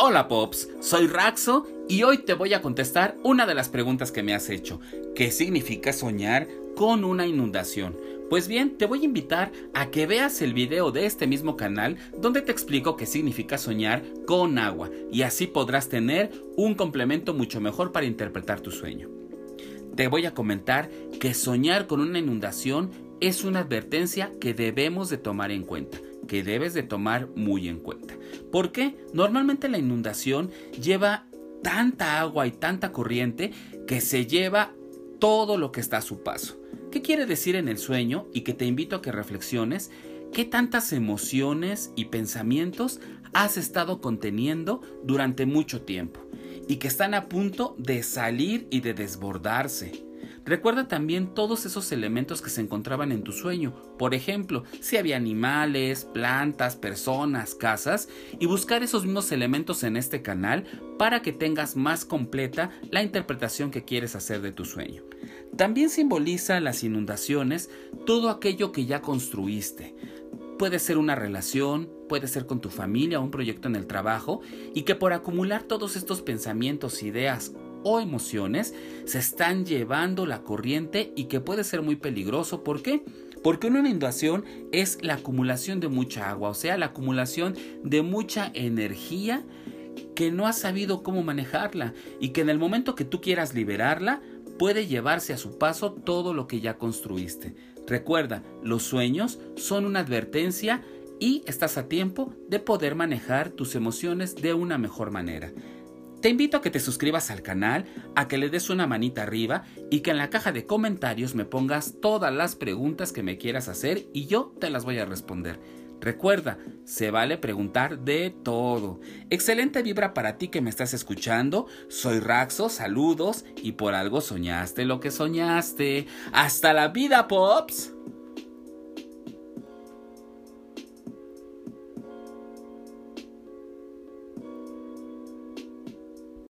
Hola Pops, soy Raxo y hoy te voy a contestar una de las preguntas que me has hecho. ¿Qué significa soñar con una inundación? Pues bien, te voy a invitar a que veas el video de este mismo canal donde te explico qué significa soñar con agua y así podrás tener un complemento mucho mejor para interpretar tu sueño. Te voy a comentar que soñar con una inundación es una advertencia que debemos de tomar en cuenta que debes de tomar muy en cuenta. ¿Por qué? Normalmente la inundación lleva tanta agua y tanta corriente que se lleva todo lo que está a su paso. ¿Qué quiere decir en el sueño? Y que te invito a que reflexiones qué tantas emociones y pensamientos has estado conteniendo durante mucho tiempo y que están a punto de salir y de desbordarse. Recuerda también todos esos elementos que se encontraban en tu sueño, por ejemplo, si había animales, plantas, personas, casas, y buscar esos mismos elementos en este canal para que tengas más completa la interpretación que quieres hacer de tu sueño. También simboliza las inundaciones todo aquello que ya construiste. Puede ser una relación, puede ser con tu familia un proyecto en el trabajo, y que por acumular todos estos pensamientos, ideas o emociones se están llevando la corriente y que puede ser muy peligroso. ¿Por qué? Porque una inundación es la acumulación de mucha agua, o sea, la acumulación de mucha energía que no has sabido cómo manejarla y que en el momento que tú quieras liberarla puede llevarse a su paso todo lo que ya construiste. Recuerda, los sueños son una advertencia y estás a tiempo de poder manejar tus emociones de una mejor manera. Te invito a que te suscribas al canal, a que le des una manita arriba y que en la caja de comentarios me pongas todas las preguntas que me quieras hacer y yo te las voy a responder. Recuerda, se vale preguntar de todo. Excelente vibra para ti que me estás escuchando. Soy Raxo, saludos y por algo soñaste lo que soñaste. Hasta la vida, Pops.